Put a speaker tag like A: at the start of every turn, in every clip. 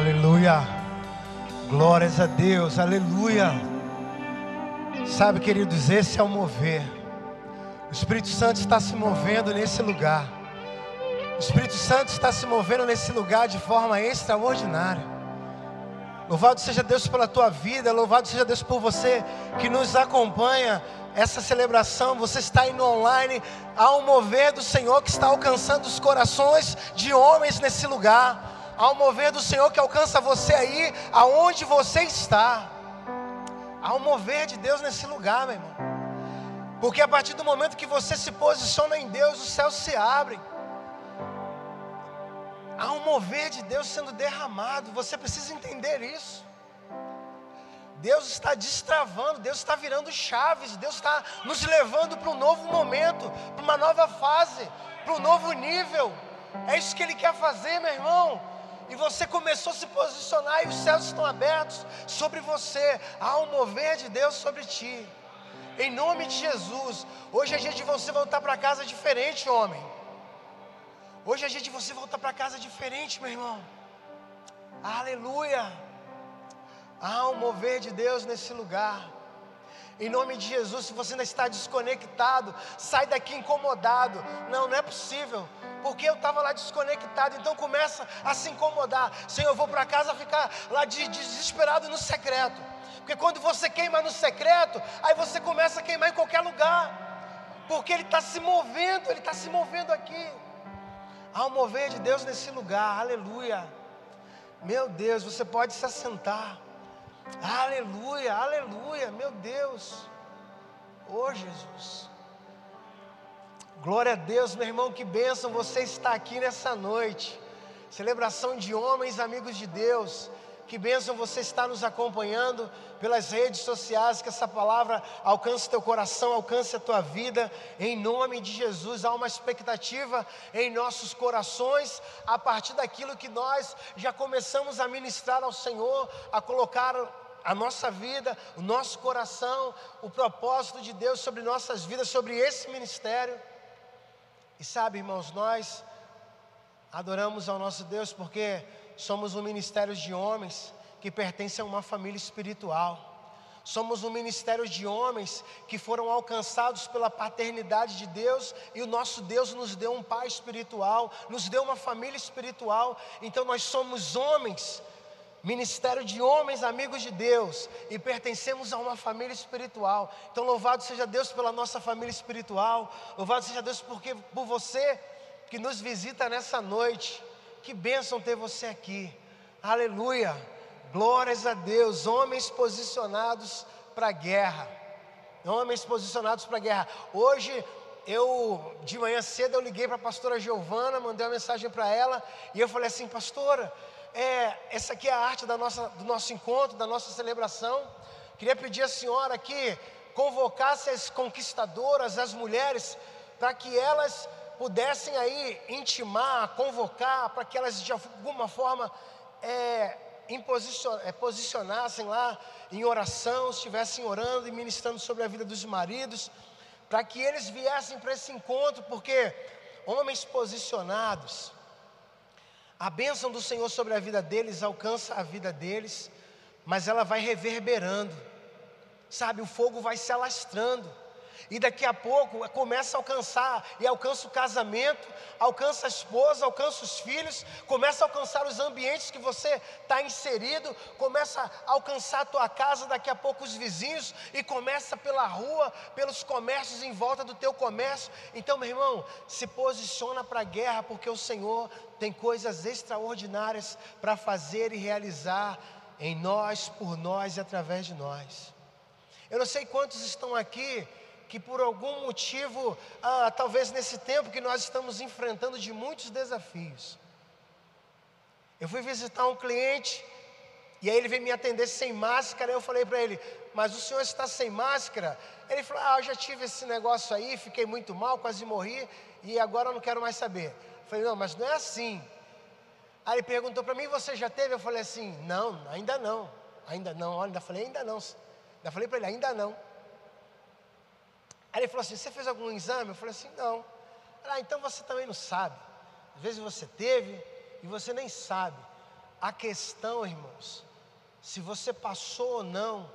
A: Aleluia. Glórias a Deus. Aleluia. Sabe, queridos, esse é o mover. O Espírito Santo está se movendo nesse lugar. O Espírito Santo está se movendo nesse lugar de forma extraordinária. Louvado seja Deus pela tua vida, louvado seja Deus por você que nos acompanha essa celebração. Você está indo online, há um mover do Senhor que está alcançando os corações de homens nesse lugar. Há um mover do Senhor que alcança você aí, aonde você está. Há um mover de Deus nesse lugar, meu irmão. Porque a partir do momento que você se posiciona em Deus, os céus se abrem. Há um mover de Deus sendo derramado. Você precisa entender isso. Deus está destravando, Deus está virando chaves, Deus está nos levando para um novo momento, para uma nova fase, para um novo nível. É isso que Ele quer fazer, meu irmão e você começou a se posicionar e os céus estão abertos sobre você. Há um mover de Deus sobre ti. Em nome de Jesus. Hoje é dia de você voltar para casa diferente, homem. Hoje é dia de você voltar para casa diferente, meu irmão. Aleluia. Há um mover de Deus nesse lugar. Em nome de Jesus, se você ainda está desconectado, sai daqui incomodado. Não, não é possível porque eu estava lá desconectado. Então começa a se incomodar. Senhor, eu vou para casa ficar lá de, desesperado no secreto. Porque quando você queima no secreto, aí você começa a queimar em qualquer lugar. Porque Ele está se movendo, Ele está se movendo aqui. Há um mover de Deus nesse lugar, aleluia. Meu Deus, você pode se assentar. Aleluia, aleluia, meu Deus. Oh Jesus. Glória a Deus, meu irmão, que bênção você está aqui nessa noite. Celebração de homens, amigos de Deus. Que bênção você está nos acompanhando pelas redes sociais, que essa palavra alcance teu coração, alcance a tua vida, em nome de Jesus. Há uma expectativa em nossos corações, a partir daquilo que nós já começamos a ministrar ao Senhor, a colocar a nossa vida, o nosso coração, o propósito de Deus sobre nossas vidas, sobre esse ministério. E sabe, irmãos, nós adoramos ao nosso Deus porque somos um ministério de homens que pertencem a uma família espiritual. Somos um ministério de homens que foram alcançados pela paternidade de Deus e o nosso Deus nos deu um pai espiritual, nos deu uma família espiritual. Então nós somos homens ministério de homens amigos de Deus e pertencemos a uma família espiritual. Então, louvado seja Deus pela nossa família espiritual, louvado seja Deus porque, por você que nos visita nessa noite. Que bênção ter você aqui, aleluia, glórias a Deus. Homens posicionados para a guerra, homens posicionados para a guerra. Hoje eu, de manhã cedo, eu liguei para a pastora Giovana, mandei uma mensagem para ela e eu falei assim, pastora é, essa aqui é a arte da nossa, do nosso encontro, da nossa celebração. Queria pedir à senhora que convocasse as conquistadoras, as mulheres, para que elas pudessem aí intimar, convocar, para que elas de alguma forma é, é, posicionassem lá em oração, estivessem orando e ministrando sobre a vida dos maridos, para que eles viessem para esse encontro, porque homens posicionados, a bênção do Senhor sobre a vida deles alcança a vida deles, mas ela vai reverberando, sabe? O fogo vai se alastrando, e daqui a pouco começa a alcançar, e alcança o casamento, alcança a esposa, alcança os filhos, começa a alcançar os ambientes que você está inserido, começa a alcançar a tua casa, daqui a pouco os vizinhos, e começa pela rua, pelos comércios em volta do teu comércio. Então, meu irmão, se posiciona para a guerra, porque o Senhor tem coisas extraordinárias para fazer e realizar em nós, por nós e através de nós. Eu não sei quantos estão aqui que por algum motivo, ah, talvez nesse tempo que nós estamos enfrentando de muitos desafios. Eu fui visitar um cliente e aí ele veio me atender sem máscara. Eu falei para ele, mas o senhor está sem máscara? Ele falou, ah, eu já tive esse negócio aí, fiquei muito mal, quase morri e agora eu não quero mais saber. Eu falei, não, mas não é assim. Aí ele perguntou para mim, você já teve? Eu falei assim, não, ainda não, ainda não. Olha, ainda falei, ainda não. Ainda falei para ele, ainda não. Aí ele falou assim: Você fez algum exame? Eu falei assim: Não. Ah, então você também não sabe. Às vezes você teve e você nem sabe. a questão, irmãos, se você passou ou não,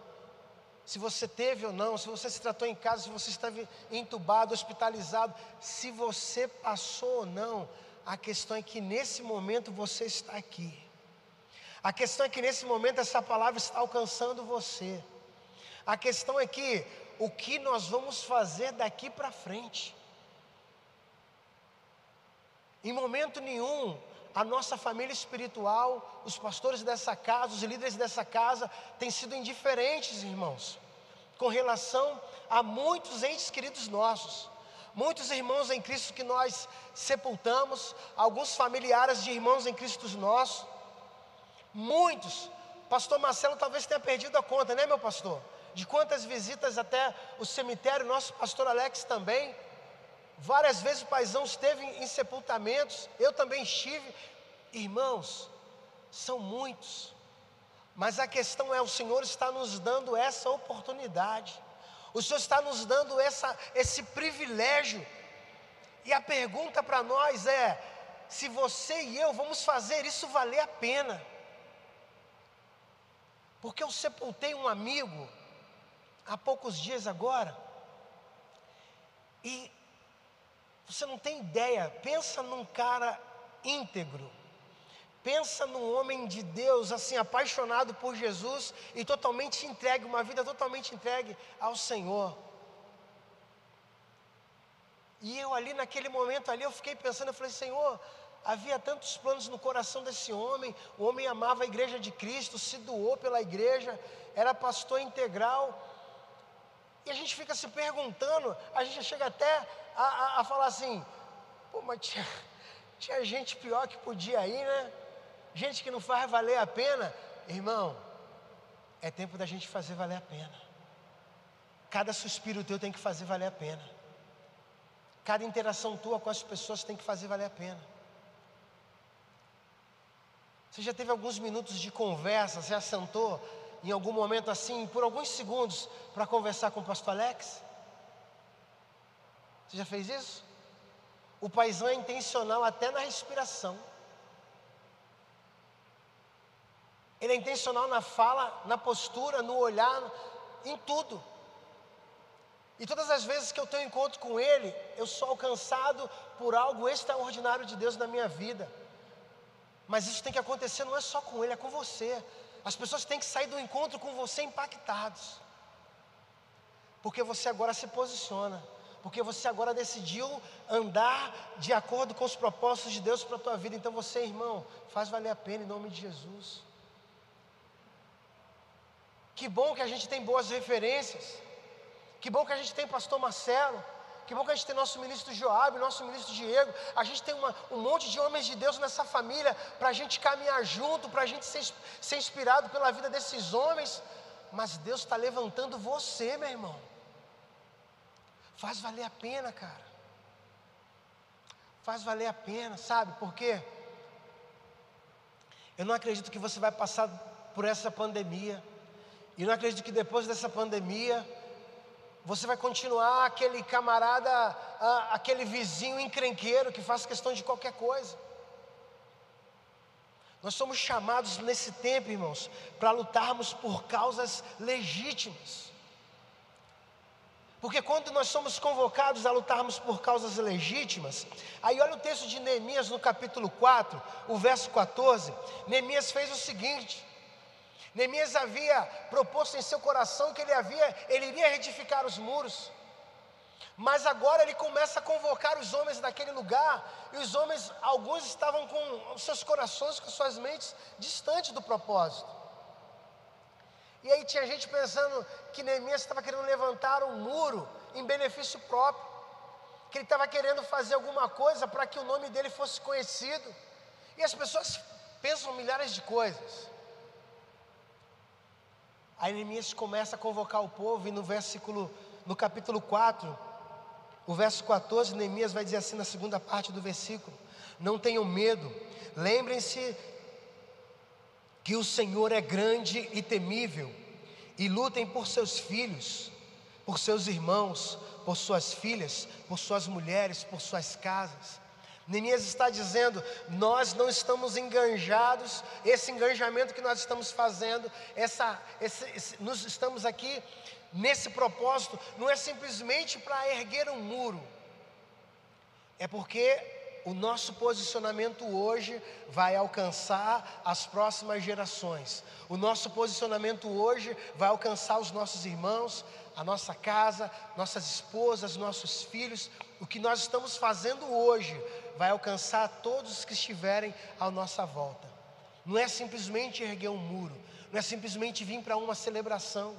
A: se você teve ou não, se você se tratou em casa, se você estava entubado, hospitalizado, se você passou ou não, a questão é que nesse momento você está aqui. A questão é que nesse momento essa palavra está alcançando você. A questão é que o que nós vamos fazer daqui para frente. Em momento nenhum, a nossa família espiritual, os pastores dessa casa, os líderes dessa casa, têm sido indiferentes, irmãos, com relação a muitos entes queridos nossos, muitos irmãos em Cristo que nós sepultamos, alguns familiares de irmãos em Cristo nossos, muitos. Pastor Marcelo talvez tenha perdido a conta, né, meu pastor? De quantas visitas até o cemitério, nosso pastor Alex também. Várias vezes o paizão esteve em sepultamentos, eu também estive. Irmãos, são muitos, mas a questão é: o Senhor está nos dando essa oportunidade, o Senhor está nos dando essa, esse privilégio, e a pergunta para nós é: se você e eu vamos fazer isso valer a pena? Porque eu sepultei um amigo há poucos dias agora, e você não tem ideia, pensa num cara íntegro. Pensa num homem de Deus, assim, apaixonado por Jesus e totalmente entregue, uma vida totalmente entregue ao Senhor. E eu ali, naquele momento ali, eu fiquei pensando, eu falei, Senhor, havia tantos planos no coração desse homem, o homem amava a igreja de Cristo, se doou pela igreja, era pastor integral, e a gente fica se perguntando, a gente chega até a, a, a falar assim: pô, mas tinha, tinha gente pior que podia ir, né? Gente que não faz valer a pena. Irmão, é tempo da gente fazer valer a pena. Cada suspiro teu tem que fazer valer a pena. Cada interação tua com as pessoas tem que fazer valer a pena. Você já teve alguns minutos de conversa, você assentou em algum momento assim, por alguns segundos, para conversar com o pastor Alex? Você já fez isso? O paisão é intencional até na respiração. Ele é intencional na fala, na postura, no olhar, em tudo. E todas as vezes que eu tenho encontro com Ele, eu sou alcançado por algo extraordinário de Deus na minha vida. Mas isso tem que acontecer não é só com Ele, é com você. As pessoas têm que sair do encontro com você impactados. Porque você agora se posiciona porque você agora decidiu andar de acordo com os propósitos de Deus para a tua vida. Então você, irmão, faz valer a pena em nome de Jesus. Que bom que a gente tem boas referências. Que bom que a gente tem pastor Marcelo. Que bom que a gente tem nosso ministro Joab, nosso ministro Diego. A gente tem uma, um monte de homens de Deus nessa família para a gente caminhar junto, para a gente ser, ser inspirado pela vida desses homens. Mas Deus está levantando você, meu irmão. Faz valer a pena, cara. Faz valer a pena, sabe? Por quê? Eu não acredito que você vai passar por essa pandemia. E não acredito que depois dessa pandemia você vai continuar aquele camarada, aquele vizinho encrenqueiro que faz questão de qualquer coisa. Nós somos chamados nesse tempo, irmãos, para lutarmos por causas legítimas. Porque quando nós somos convocados a lutarmos por causas legítimas, aí olha o texto de Neemias no capítulo 4, o verso 14. Neemias fez o seguinte: Neemias havia proposto em seu coração que ele havia, ele iria retificar os muros. Mas agora ele começa a convocar os homens daquele lugar, e os homens, alguns estavam com seus corações, com suas mentes distantes do propósito. E aí tinha gente pensando que Neemias estava querendo levantar um muro em benefício próprio, que ele estava querendo fazer alguma coisa para que o nome dele fosse conhecido. E as pessoas pensam milhares de coisas. Aí Neemias começa a convocar o povo, e no versículo, no capítulo 4, o verso 14, Neemias vai dizer assim na segunda parte do versículo: Não tenham medo, lembrem-se que o Senhor é grande e temível, e lutem por seus filhos, por seus irmãos, por suas filhas, por suas mulheres, por suas casas. Neemias está dizendo: nós não estamos enganjados, esse enganjamento que nós estamos fazendo, essa, esse, esse, nós estamos aqui nesse propósito, não é simplesmente para erguer um muro, é porque o nosso posicionamento hoje vai alcançar as próximas gerações, o nosso posicionamento hoje vai alcançar os nossos irmãos, a nossa casa, nossas esposas, nossos filhos, o que nós estamos fazendo hoje vai alcançar todos que estiverem à nossa volta. Não é simplesmente erguer um muro, não é simplesmente vir para uma celebração,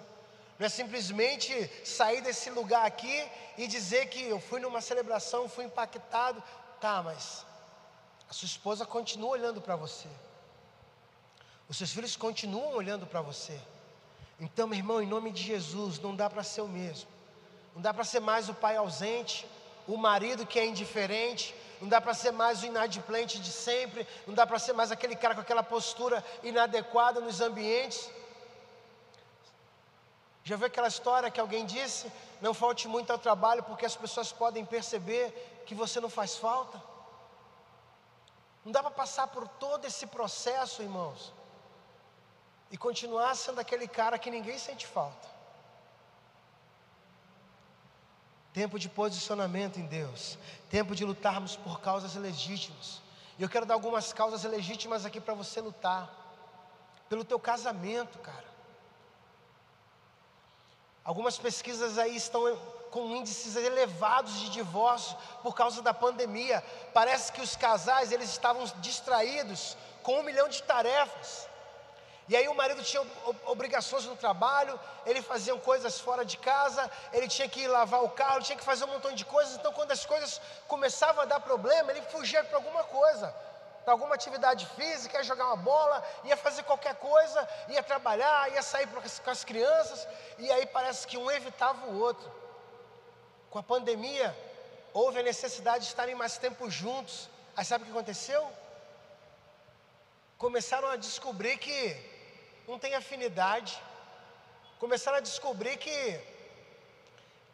A: não é simplesmente sair desse lugar aqui e dizer que eu fui numa celebração, fui impactado, tá, mas a sua esposa continua olhando para você, os seus filhos continuam olhando para você. Então, meu irmão, em nome de Jesus, não dá para ser o mesmo, não dá para ser mais o pai ausente, o marido que é indiferente, não dá para ser mais o inadimplente de sempre, não dá para ser mais aquele cara com aquela postura inadequada nos ambientes. Já viu aquela história que alguém disse? Não falte muito ao trabalho, porque as pessoas podem perceber que você não faz falta. Não dá para passar por todo esse processo, irmãos, e continuar sendo aquele cara que ninguém sente falta. Tempo de posicionamento em Deus, tempo de lutarmos por causas legítimas. E eu quero dar algumas causas legítimas aqui para você lutar. Pelo teu casamento, cara. Algumas pesquisas aí estão com índices elevados de divórcio por causa da pandemia. Parece que os casais eles estavam distraídos com um milhão de tarefas. E aí o marido tinha obrigações no trabalho, ele fazia coisas fora de casa, ele tinha que lavar o carro, tinha que fazer um montão de coisas. Então, quando as coisas começavam a dar problema, ele fugia para alguma coisa, para alguma atividade física, ia jogar uma bola, ia fazer qualquer coisa, ia trabalhar, ia sair com as crianças. E aí parece que um evitava o outro. Com a pandemia, houve a necessidade de estarem mais tempo juntos. Aí sabe o que aconteceu? Começaram a descobrir que não tem afinidade, começaram a descobrir que,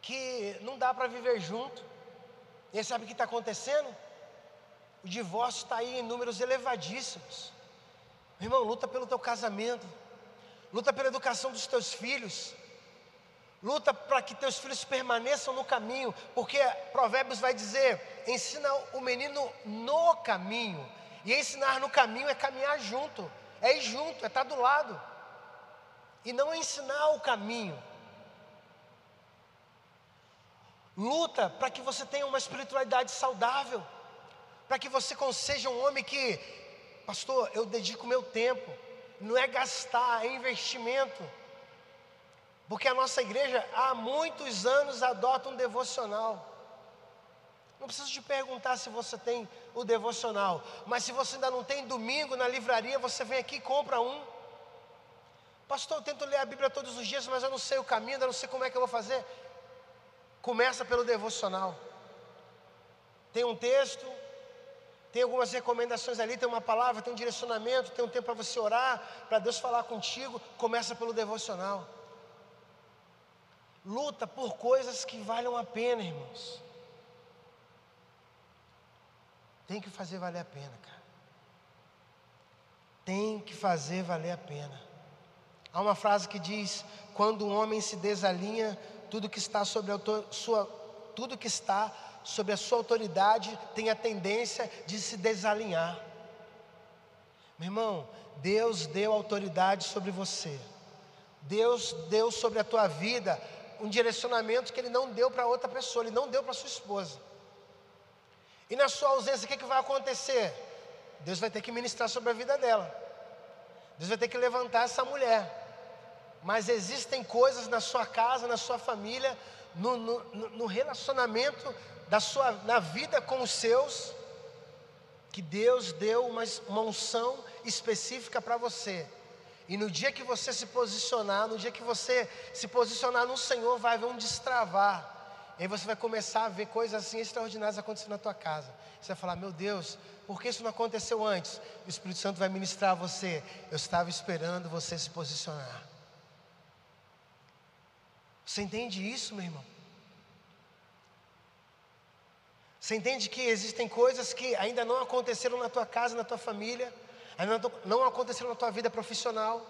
A: que não dá para viver junto. E aí sabe o que está acontecendo? O divórcio está aí em números elevadíssimos. Meu irmão, luta pelo teu casamento, luta pela educação dos teus filhos, luta para que teus filhos permaneçam no caminho, porque Provérbios vai dizer: ensina o menino no caminho, e ensinar no caminho é caminhar junto é ir junto, é estar do lado, e não ensinar o caminho. Luta para que você tenha uma espiritualidade saudável, para que você seja um homem que, pastor, eu dedico meu tempo, não é gastar, é investimento. Porque a nossa igreja há muitos anos adota um devocional. Não preciso te perguntar se você tem o devocional, mas se você ainda não tem domingo na livraria, você vem aqui e compra um. Pastor, eu tento ler a Bíblia todos os dias, mas eu não sei o caminho, eu não sei como é que eu vou fazer. Começa pelo devocional. Tem um texto, tem algumas recomendações ali, tem uma palavra, tem um direcionamento, tem um tempo para você orar, para Deus falar contigo. Começa pelo devocional. Luta por coisas que valham a pena, irmãos. Tem que fazer valer a pena, cara. Tem que fazer valer a pena. Há uma frase que diz: quando um homem se desalinha, tudo que está sobre a sua, tudo que está sobre a sua autoridade tem a tendência de se desalinhar. Meu irmão, Deus deu autoridade sobre você. Deus deu sobre a tua vida um direcionamento que Ele não deu para outra pessoa, Ele não deu para sua esposa. E na sua ausência, o que, que vai acontecer? Deus vai ter que ministrar sobre a vida dela. Deus vai ter que levantar essa mulher. Mas existem coisas na sua casa, na sua família, no, no, no relacionamento da sua, na vida com os seus, que Deus deu uma, uma unção específica para você. E no dia que você se posicionar, no dia que você se posicionar no Senhor, vai haver um destravar. E aí você vai começar a ver coisas assim extraordinárias acontecendo na tua casa. Você vai falar: Meu Deus, por que isso não aconteceu antes? O Espírito Santo vai ministrar a você. Eu estava esperando você se posicionar. Você entende isso, meu irmão? Você entende que existem coisas que ainda não aconteceram na tua casa, na tua família, ainda não aconteceram na tua vida profissional,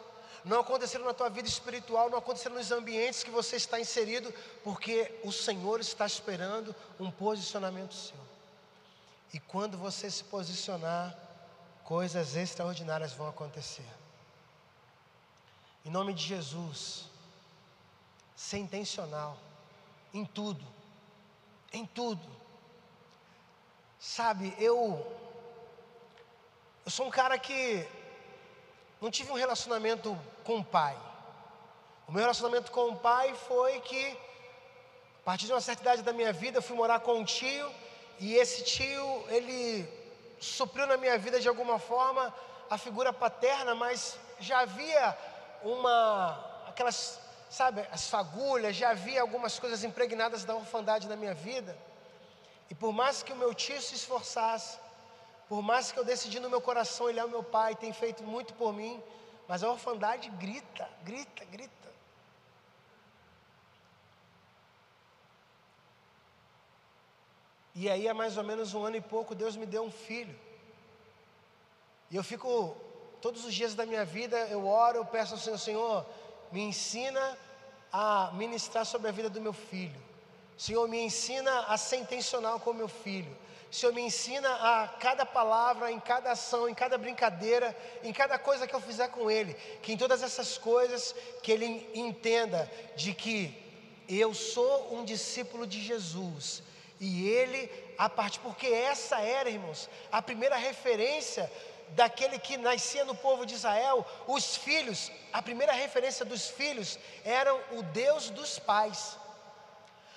A: não aconteceram na tua vida espiritual, não aconteceram nos ambientes que você está inserido, porque o Senhor está esperando um posicionamento seu. E quando você se posicionar, coisas extraordinárias vão acontecer. Em nome de Jesus, ser intencional em tudo, em tudo. Sabe, eu eu sou um cara que não tive um relacionamento com o pai. O meu relacionamento com o pai foi que a partir de uma certa idade da minha vida, eu fui morar com um tio e esse tio, ele supriu na minha vida de alguma forma a figura paterna, mas já havia uma aquelas, sabe, as fagulhas, já havia algumas coisas impregnadas da orfandade na minha vida. E por mais que o meu tio se esforçasse, por mais que eu decidi no meu coração, ele é o meu pai, tem feito muito por mim, mas a orfandade grita, grita, grita. E aí, há mais ou menos um ano e pouco, Deus me deu um filho. E eu fico, todos os dias da minha vida, eu oro, eu peço ao Senhor, Senhor, me ensina a ministrar sobre a vida do meu filho. Senhor, me ensina a ser intencional com o meu filho. Senhor, me ensina a cada palavra, em cada ação, em cada brincadeira, em cada coisa que eu fizer com Ele, que em todas essas coisas, que Ele entenda de que eu sou um discípulo de Jesus e Ele, a parte, porque essa era, irmãos, a primeira referência daquele que nascia no povo de Israel, os filhos, a primeira referência dos filhos eram o Deus dos pais.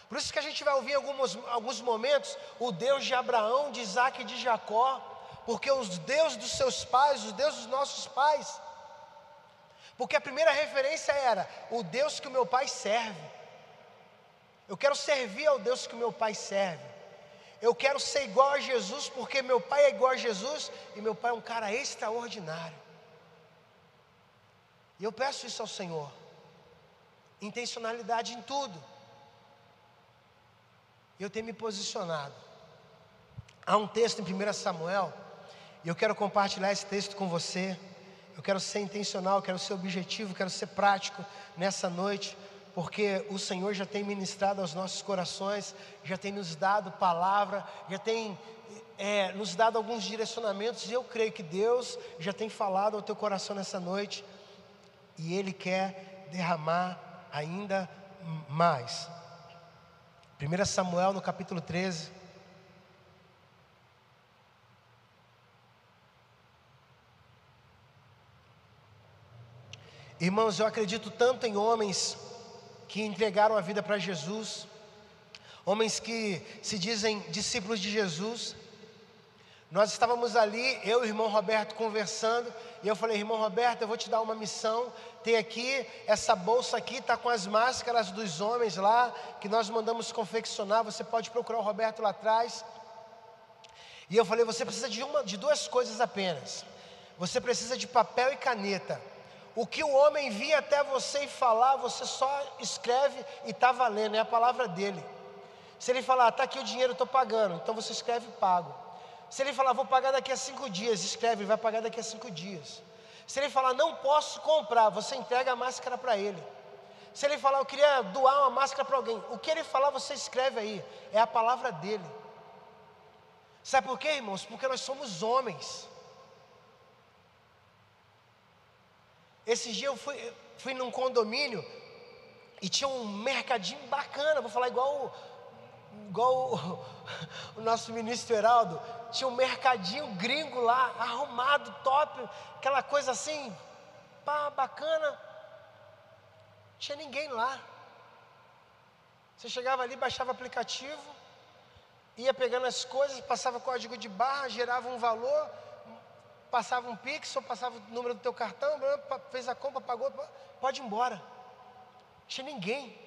A: Por isso que a gente vai ouvir em alguns, alguns momentos o Deus de Abraão, de Isaac e de Jacó, porque os Deus dos seus pais, os Deus dos nossos pais, porque a primeira referência era o Deus que o meu pai serve. Eu quero servir ao Deus que o meu pai serve. Eu quero ser igual a Jesus, porque meu pai é igual a Jesus e meu pai é um cara extraordinário. E eu peço isso ao Senhor. Intencionalidade em tudo eu tenho me posicionado. Há um texto em 1 Samuel, e eu quero compartilhar esse texto com você. Eu quero ser intencional, quero ser objetivo, quero ser prático nessa noite, porque o Senhor já tem ministrado aos nossos corações, já tem nos dado palavra, já tem é, nos dado alguns direcionamentos, e eu creio que Deus já tem falado ao teu coração nessa noite, e Ele quer derramar ainda mais. 1 Samuel no capítulo 13. Irmãos, eu acredito tanto em homens que entregaram a vida para Jesus, homens que se dizem discípulos de Jesus. Nós estávamos ali, eu e o irmão Roberto conversando, e eu falei, irmão Roberto, eu vou te dar uma missão. Tem aqui, essa bolsa aqui está com as máscaras dos homens lá, que nós mandamos confeccionar. Você pode procurar o Roberto lá atrás. E eu falei, você precisa de, uma, de duas coisas apenas. Você precisa de papel e caneta. O que o homem via até você e falar, você só escreve e está valendo, é a palavra dele. Se ele falar, está aqui o dinheiro, estou pagando, então você escreve pago. Se ele falar, vou pagar daqui a cinco dias, escreve, ele vai pagar daqui a cinco dias. Se ele falar, não posso comprar, você entrega a máscara para ele. Se ele falar, eu queria doar uma máscara para alguém, o que ele falar, você escreve aí, é a palavra dele. Sabe por quê, irmãos? Porque nós somos homens. Esses dias eu fui, fui num condomínio e tinha um mercadinho bacana, vou falar igual igual o, o, nosso ministro Heraldo, tinha um mercadinho gringo lá, arrumado, top, aquela coisa assim, pá, bacana. Tinha ninguém lá. Você chegava ali, baixava o aplicativo, ia pegando as coisas, passava código de barra, gerava um valor, passava um pix, ou passava o número do teu cartão, fez a compra, pagou, pode ir embora. Tinha ninguém.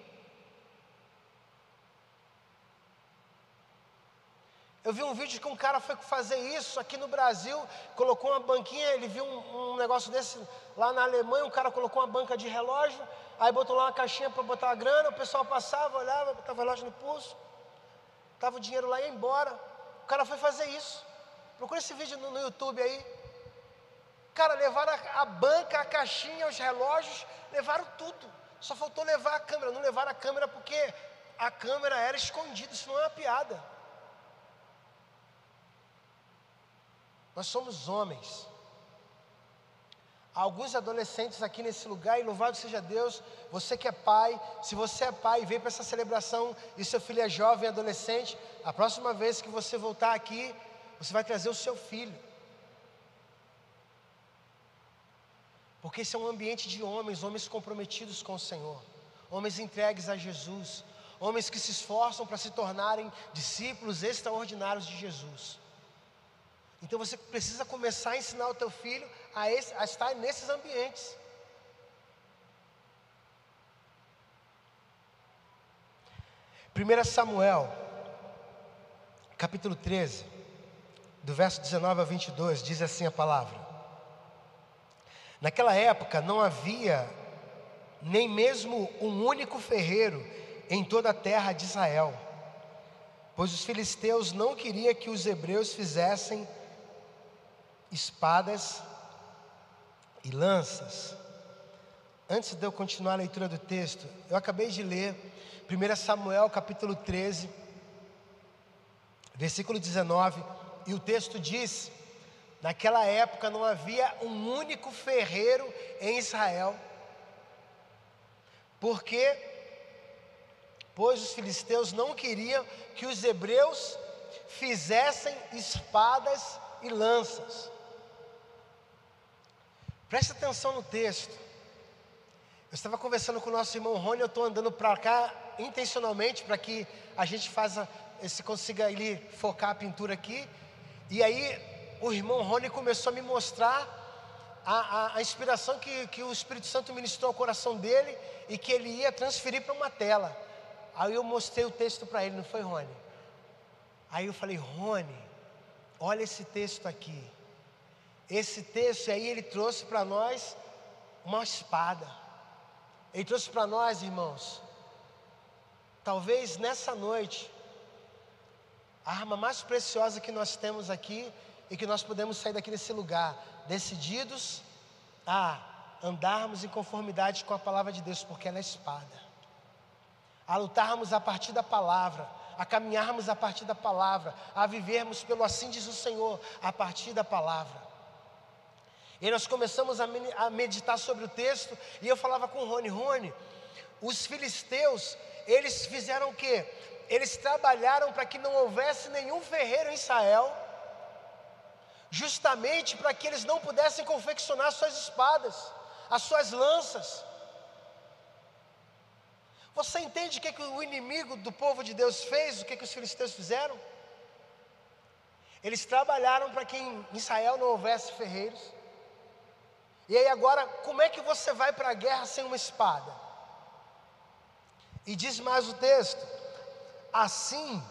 A: Eu vi um vídeo que um cara foi fazer isso aqui no Brasil, colocou uma banquinha, ele viu um, um negócio desse lá na Alemanha, um cara colocou uma banca de relógio, aí botou lá uma caixinha para botar a grana, o pessoal passava, olhava, botava o relógio no pulso, estava o dinheiro lá e ia embora. cara foi fazer isso. Procura esse vídeo no, no YouTube aí. Cara, levaram a, a banca, a caixinha, os relógios, levaram tudo. Só faltou levar a câmera. Não levaram a câmera porque a câmera era escondida. Isso não é uma piada. Nós somos homens. Há alguns adolescentes aqui nesse lugar, e louvado seja Deus, você que é pai, se você é pai veio para essa celebração e seu filho é jovem, adolescente, a próxima vez que você voltar aqui, você vai trazer o seu filho. Porque esse é um ambiente de homens, homens comprometidos com o Senhor, homens entregues a Jesus, homens que se esforçam para se tornarem discípulos extraordinários de Jesus. Então você precisa começar a ensinar o teu filho a, esse, a estar nesses ambientes. Primeira Samuel, capítulo 13, do verso 19 a 22, diz assim a palavra: Naquela época não havia nem mesmo um único ferreiro em toda a terra de Israel, pois os filisteus não queriam que os hebreus fizessem espadas e lanças. Antes de eu continuar a leitura do texto, eu acabei de ler 1 Samuel capítulo 13, versículo 19, e o texto diz: Naquela época não havia um único ferreiro em Israel, porque pois os filisteus não queriam que os hebreus fizessem espadas e lanças. Preste atenção no texto. Eu estava conversando com o nosso irmão Rony, eu estou andando para cá intencionalmente para que a gente faça, se consiga ele focar a pintura aqui. E aí o irmão Rony começou a me mostrar a, a, a inspiração que, que o Espírito Santo ministrou ao coração dele e que ele ia transferir para uma tela. Aí eu mostrei o texto para ele, não foi Rony? Aí eu falei, Rony, olha esse texto aqui. Esse texto aí ele trouxe para nós uma espada. Ele trouxe para nós, irmãos, talvez nessa noite, a arma mais preciosa que nós temos aqui e que nós podemos sair daqui desse lugar decididos a andarmos em conformidade com a palavra de Deus, porque ela é espada. A lutarmos a partir da palavra, a caminharmos a partir da palavra, a vivermos pelo assim diz o Senhor, a partir da palavra. E nós começamos a meditar sobre o texto, e eu falava com o Rony, Rony, os filisteus, eles fizeram o quê? Eles trabalharam para que não houvesse nenhum ferreiro em Israel, justamente para que eles não pudessem confeccionar suas espadas, as suas lanças. Você entende o que, que o inimigo do povo de Deus fez, o que, que os filisteus fizeram? Eles trabalharam para que em Israel não houvesse ferreiros. E aí agora, como é que você vai para a guerra sem uma espada? E diz mais o texto: assim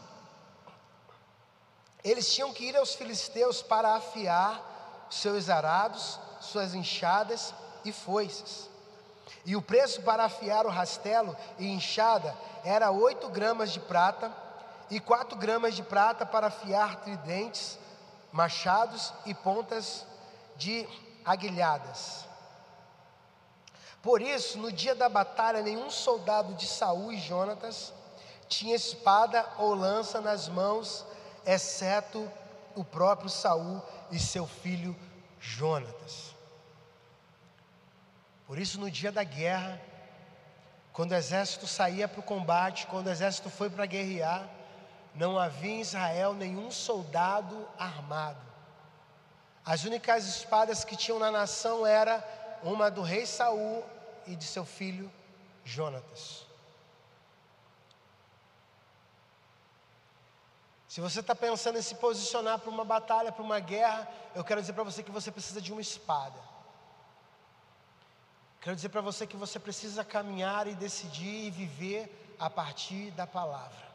A: eles tinham que ir aos filisteus para afiar seus arados, suas enxadas e foices. E o preço para afiar o rastelo e enxada era oito gramas de prata, e quatro gramas de prata para afiar tridentes, machados e pontas de aguilhadas. Por isso, no dia da batalha, nenhum soldado de Saul e Jonatas tinha espada ou lança nas mãos exceto o próprio Saul e seu filho Jonatas. Por isso, no dia da guerra, quando o exército saía para o combate, quando o exército foi para guerrear, não havia em Israel nenhum soldado armado. As únicas espadas que tinham na nação era uma do rei Saul e de seu filho Jonatas. Se você está pensando em se posicionar para uma batalha, para uma guerra, eu quero dizer para você que você precisa de uma espada. Quero dizer para você que você precisa caminhar e decidir e viver a partir da palavra.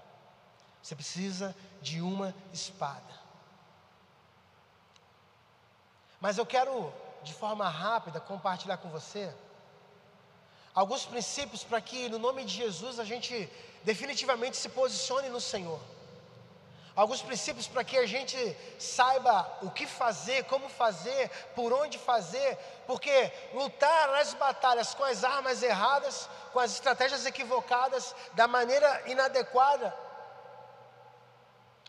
A: Você precisa de uma espada. Mas eu quero, de forma rápida, compartilhar com você alguns princípios para que, no nome de Jesus, a gente definitivamente se posicione no Senhor. alguns princípios para que a gente saiba o que fazer, como fazer, por onde fazer, porque lutar nas batalhas com as armas erradas, com as estratégias equivocadas, da maneira inadequada,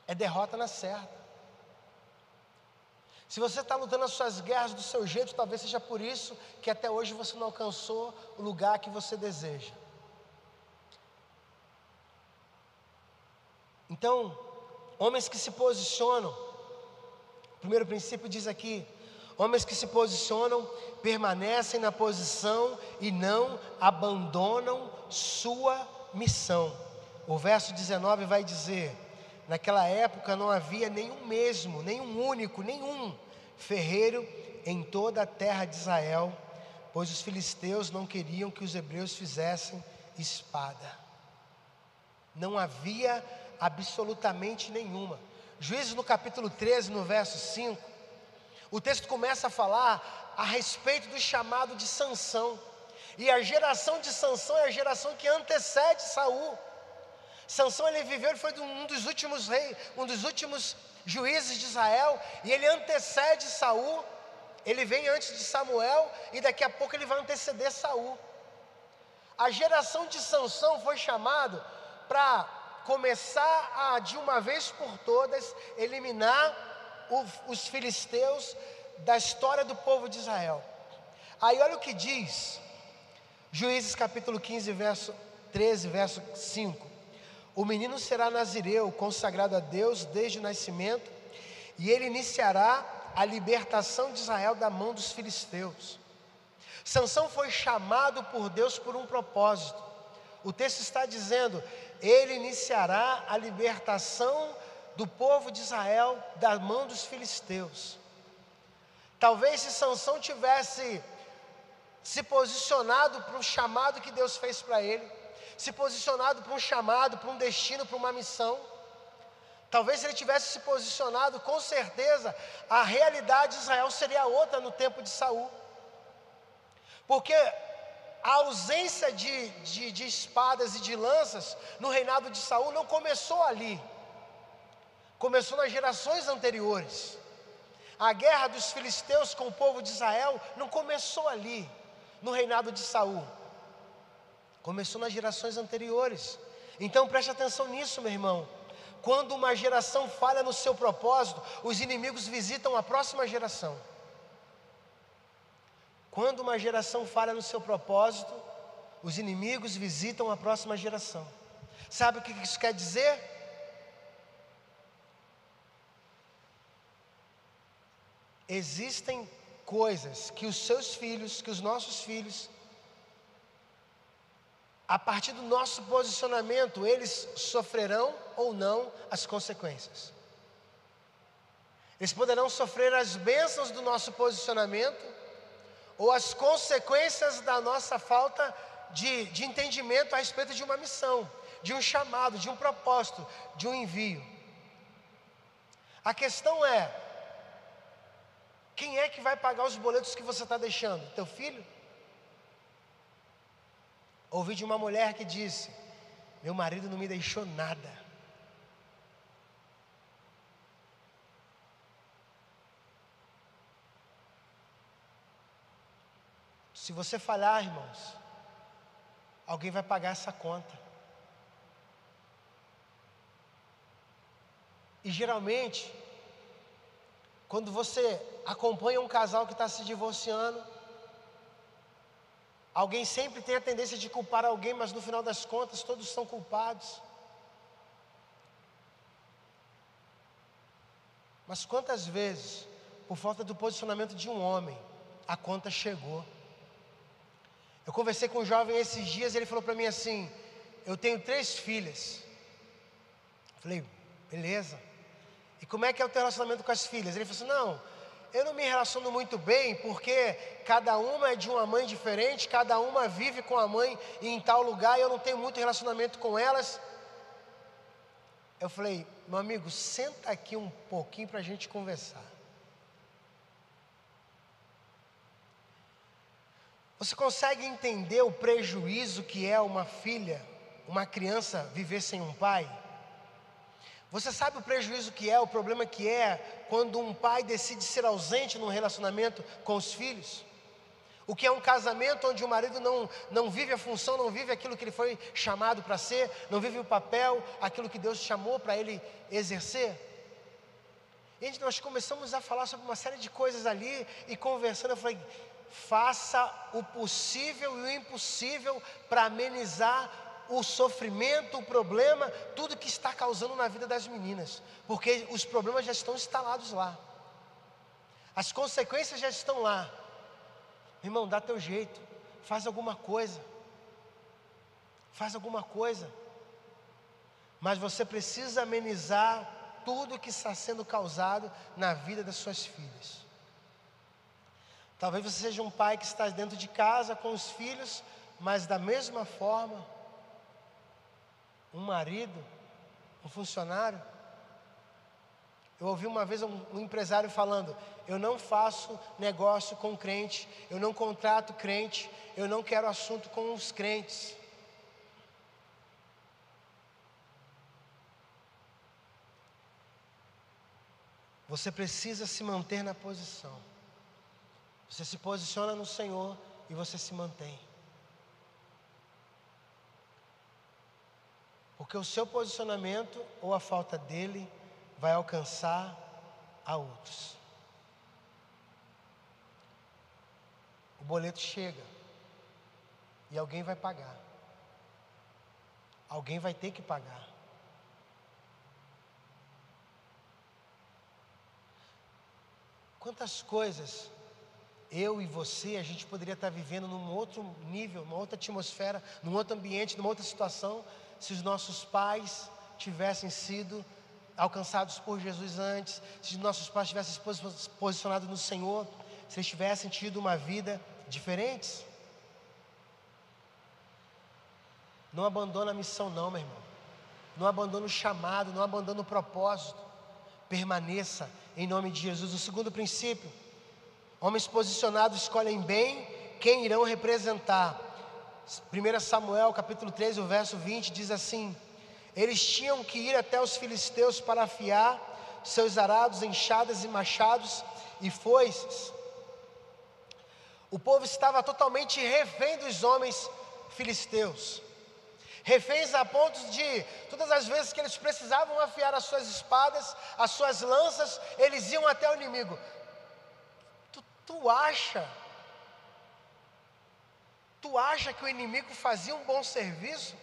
A: é derrota na certa. Se você está lutando as suas guerras do seu jeito, talvez seja por isso que até hoje você não alcançou o lugar que você deseja. Então, Homens que se posicionam. O primeiro princípio diz aqui: homens que se posicionam permanecem na posição e não abandonam sua missão. O verso 19 vai dizer: Naquela época não havia nenhum mesmo, nenhum único, nenhum ferreiro em toda a terra de Israel, pois os filisteus não queriam que os hebreus fizessem espada. Não havia absolutamente nenhuma. Juízes no capítulo 13, no verso 5, o texto começa a falar a respeito do chamado de Sansão. E a geração de Sansão é a geração que antecede Saul. Sansão ele viveu, ele foi um dos últimos reis, um dos últimos juízes de Israel, e ele antecede Saul. Ele vem antes de Samuel e daqui a pouco ele vai anteceder Saul. A geração de Sansão foi chamado para começar a, de uma vez por todas, eliminar o, os filisteus da história do povo de Israel. Aí olha o que diz, Juízes capítulo 15, verso 13, verso 5. O menino será nazireu, consagrado a Deus desde o nascimento, e ele iniciará a libertação de Israel da mão dos filisteus. Sansão foi chamado por Deus por um propósito. O texto está dizendo: ele iniciará a libertação do povo de Israel da mão dos filisteus. Talvez se Sansão tivesse se posicionado para o chamado que Deus fez para ele, se posicionado para um chamado, para um destino, para uma missão, talvez se ele tivesse se posicionado, com certeza a realidade de Israel seria outra no tempo de Saul. Porque a ausência de, de, de, espadas e de lanças no reinado de Saul não começou ali, começou nas gerações anteriores. A guerra dos filisteus com o povo de Israel não começou ali, no reinado de Saul, começou nas gerações anteriores. Então preste atenção nisso, meu irmão. Quando uma geração falha no seu propósito, os inimigos visitam a próxima geração. Quando uma geração falha no seu propósito, os inimigos visitam a próxima geração. Sabe o que isso quer dizer? Existem coisas que os seus filhos, que os nossos filhos, a partir do nosso posicionamento, eles sofrerão ou não as consequências. Eles poderão sofrer as bênçãos do nosso posicionamento, ou as consequências da nossa falta de, de entendimento a respeito de uma missão, de um chamado, de um propósito, de um envio. A questão é: quem é que vai pagar os boletos que você está deixando? Teu filho? Ouvi de uma mulher que disse: Meu marido não me deixou nada. Se você falhar, irmãos, alguém vai pagar essa conta. E geralmente, quando você acompanha um casal que está se divorciando, alguém sempre tem a tendência de culpar alguém, mas no final das contas todos são culpados. Mas quantas vezes, por falta do posicionamento de um homem, a conta chegou? Eu conversei com um jovem esses dias ele falou para mim assim: Eu tenho três filhas. Eu falei, beleza. E como é que é o teu relacionamento com as filhas? Ele falou assim: Não, eu não me relaciono muito bem porque cada uma é de uma mãe diferente, cada uma vive com a mãe em tal lugar e eu não tenho muito relacionamento com elas. Eu falei, meu amigo, senta aqui um pouquinho para a gente conversar. Você consegue entender o prejuízo que é uma filha, uma criança viver sem um pai? Você sabe o prejuízo que é, o problema que é quando um pai decide ser ausente num relacionamento com os filhos? O que é um casamento onde o marido não, não vive a função, não vive aquilo que ele foi chamado para ser, não vive o papel, aquilo que Deus chamou para ele exercer? E nós começamos a falar sobre uma série de coisas ali e conversando, eu falei: faça o possível e o impossível para amenizar o sofrimento, o problema, tudo que está causando na vida das meninas, porque os problemas já estão instalados lá, as consequências já estão lá. Irmão, dá teu jeito, faz alguma coisa, faz alguma coisa, mas você precisa amenizar tudo que está sendo causado na vida das suas filhas. Talvez você seja um pai que está dentro de casa com os filhos, mas da mesma forma, um marido, um funcionário. Eu ouvi uma vez um, um, empresário falando: Eu não faço negócio com crente, eu não contrato crente, eu não quero assunto com os crentes. Você precisa se manter na posição. Você se posiciona no Senhor e você se mantém. Porque o seu posicionamento ou a falta dele vai alcançar a outros. O boleto chega e alguém vai pagar. Alguém vai ter que pagar. Quantas coisas eu e você, a gente poderia estar vivendo num outro nível, numa outra atmosfera, num outro ambiente, numa outra situação, se os nossos pais tivessem sido alcançados por Jesus antes, se os nossos pais tivessem se posicionado no Senhor, se eles tivessem tido uma vida diferente. Não abandona a missão, não, meu irmão. Não abandona o chamado, não abandona o propósito. Permaneça em nome de Jesus. O segundo princípio Homens posicionados escolhem bem quem irão representar. 1 Samuel capítulo 3, o verso 20 diz assim: Eles tinham que ir até os filisteus para afiar seus arados, enxadas e machados e foices. O povo estava totalmente refém dos homens filisteus. Reféns a ponto de, todas as vezes que eles precisavam afiar as suas espadas, as suas lanças, eles iam até o inimigo. Tu acha? Tu acha que o inimigo fazia um bom serviço?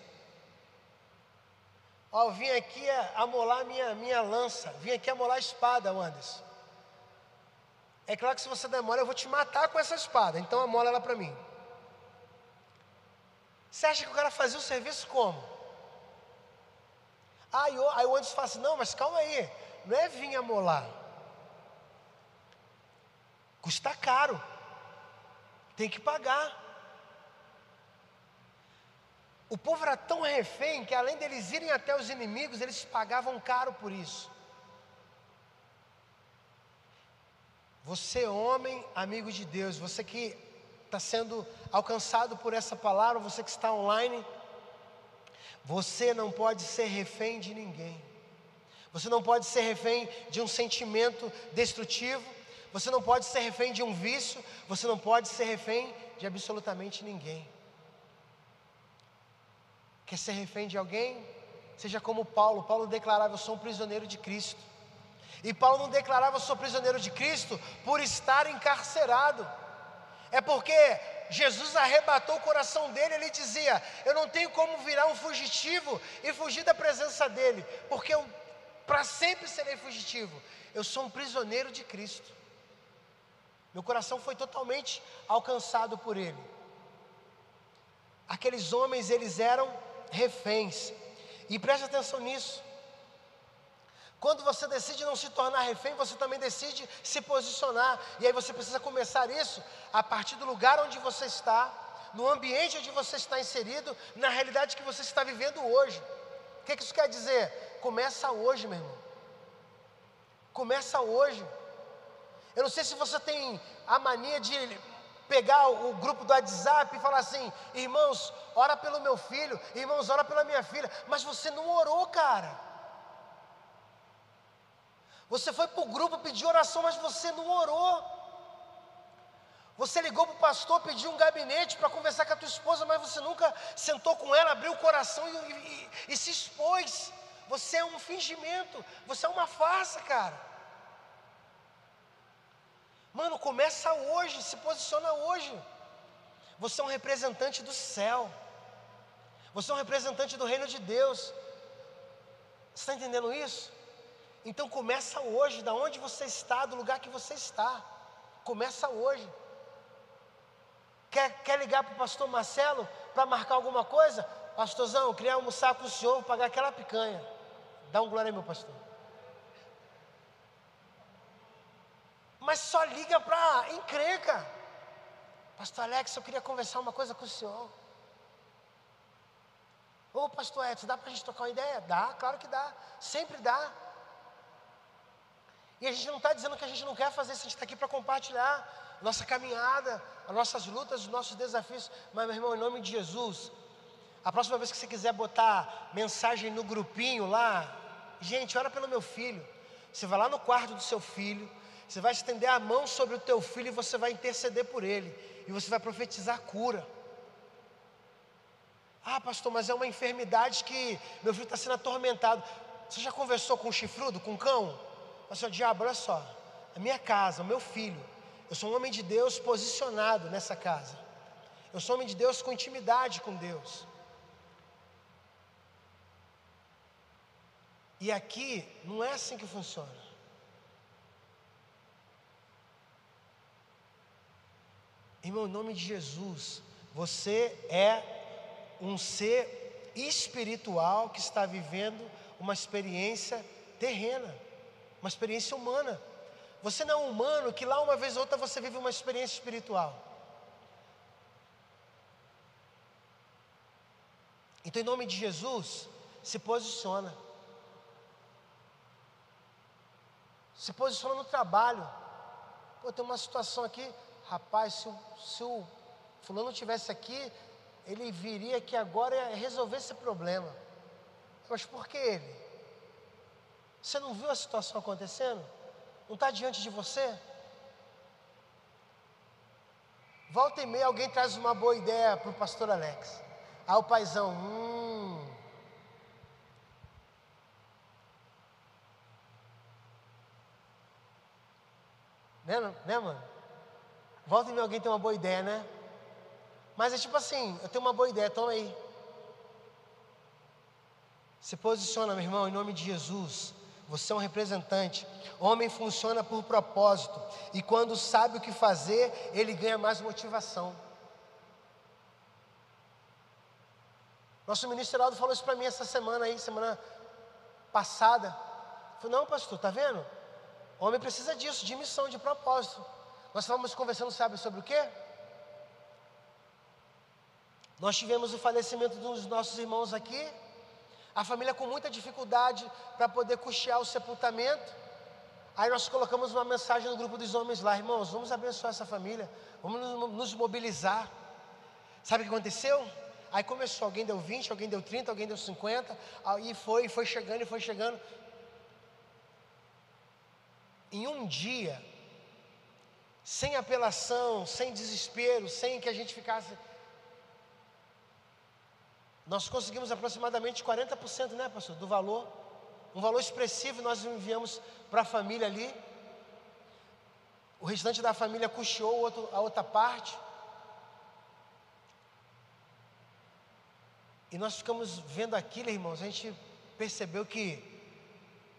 A: Ó, eu vim aqui amolar minha, minha lança, vim aqui amolar a espada, Anderson. É claro que se você demora, eu vou te matar com essa espada, então amola ela para mim. Você acha que o cara fazia o serviço como? Aí, aí o Anderson fala assim: não, mas calma aí, não é vir amolar. Custa caro. Tem que pagar. O povo era tão refém que além deles irem até os inimigos, eles pagavam caro por isso. Você, homem, amigo de Deus, você que está sendo alcançado por essa palavra, você que está online, você não pode ser refém de ninguém. Você não pode ser refém de um sentimento destrutivo. Você não pode ser refém de um vício, você não pode ser refém de absolutamente ninguém. Quer ser refém de alguém? Seja como Paulo. Paulo declarava: Eu sou um prisioneiro de Cristo. E Paulo não declarava: Eu sou prisioneiro de Cristo por estar encarcerado. É porque Jesus arrebatou o coração dele, ele dizia: Eu não tenho como virar um fugitivo e fugir da presença dele, porque eu para sempre serei fugitivo. Eu sou um prisioneiro de Cristo. Meu coração foi totalmente alcançado por ele. Aqueles homens, eles eram reféns. E preste atenção nisso. Quando você decide não se tornar refém, você também decide se posicionar. E aí você precisa começar isso a partir do lugar onde você está, no ambiente onde você está inserido, na realidade que você está vivendo hoje. O que, que isso quer dizer? Começa hoje, meu irmão. Começa hoje. Eu não sei se você tem a mania de pegar o grupo do WhatsApp e falar assim: irmãos, ora pelo meu filho, irmãos, ora pela minha filha, mas você não orou, cara. Você foi para o grupo pedir oração, mas você não orou. Você ligou para o pastor, pediu um gabinete para conversar com a tua esposa, mas você nunca sentou com ela, abriu o coração e, e, e se expôs. Você é um fingimento, você é uma farsa, cara. Mano, começa hoje, se posiciona hoje. Você é um representante do céu. Você é um representante do reino de Deus. Você está entendendo isso? Então começa hoje, da onde você está, do lugar que você está. Começa hoje. Quer, quer ligar para o pastor Marcelo para marcar alguma coisa? Pastorzão, queria almoçar com o senhor, pagar aquela picanha. Dá um glória meu pastor. Mas só liga para encrenca. Pastor Alex, eu queria conversar uma coisa com o senhor. Ô pastor Edson, dá para a gente trocar uma ideia? Dá, claro que dá. Sempre dá. E a gente não está dizendo que a gente não quer fazer isso, a gente está aqui para compartilhar nossa caminhada, as nossas lutas, os nossos desafios. Mas, meu irmão, em nome de Jesus, a próxima vez que você quiser botar mensagem no grupinho lá, gente, ora pelo meu filho. Você vai lá no quarto do seu filho, você vai estender a mão sobre o teu filho e você vai interceder por ele. E você vai profetizar cura. Ah, pastor, mas é uma enfermidade que meu filho está sendo atormentado. Você já conversou com o chifrudo, com o cão? Pastor, diabo, olha só, a minha casa, o meu filho, eu sou um homem de Deus posicionado nessa casa. Eu sou um homem de Deus com intimidade com Deus. E aqui não é assim que funciona. Irmão, em nome de Jesus, você é um ser espiritual que está vivendo uma experiência terrena, uma experiência humana. Você não é um humano que lá uma vez ou outra você vive uma experiência espiritual. Então, em nome de Jesus, se posiciona. Se posiciona no trabalho. Pô, tem uma situação aqui, rapaz, se o, se o fulano tivesse aqui, ele viria aqui agora e resolver esse problema. Mas por que ele? Você não viu a situação acontecendo? Não está diante de você? Volta e meia alguém traz uma boa ideia para o pastor Alex. Aí o paizão, hum. Né, né, mano? Volta e meia alguém tem uma boa ideia, né? Mas é tipo assim, eu tenho uma boa ideia, toma aí. Se posiciona, meu irmão, em nome de Jesus. Você é um representante. Homem funciona por propósito. E quando sabe o que fazer, ele ganha mais motivação. Nosso ministro Heraldo falou isso para mim essa semana aí, semana passada. Falei, não, pastor, tá vendo? Homem precisa disso, de missão, de propósito. Nós estávamos conversando, sabe sobre o quê? Nós tivemos o falecimento dos nossos irmãos aqui, a família com muita dificuldade para poder custear o sepultamento. Aí nós colocamos uma mensagem no grupo dos homens lá, irmãos, vamos abençoar essa família, vamos nos mobilizar. Sabe o que aconteceu? Aí começou, alguém deu 20, alguém deu 30, alguém deu 50, aí foi, foi chegando e foi chegando. Em um dia, sem apelação, sem desespero, sem que a gente ficasse nós conseguimos aproximadamente 40%, né, pastor, do valor. Um valor expressivo nós enviamos para a família ali. O restante da família custeou a outra parte. E nós ficamos vendo aquilo, irmãos, a gente percebeu que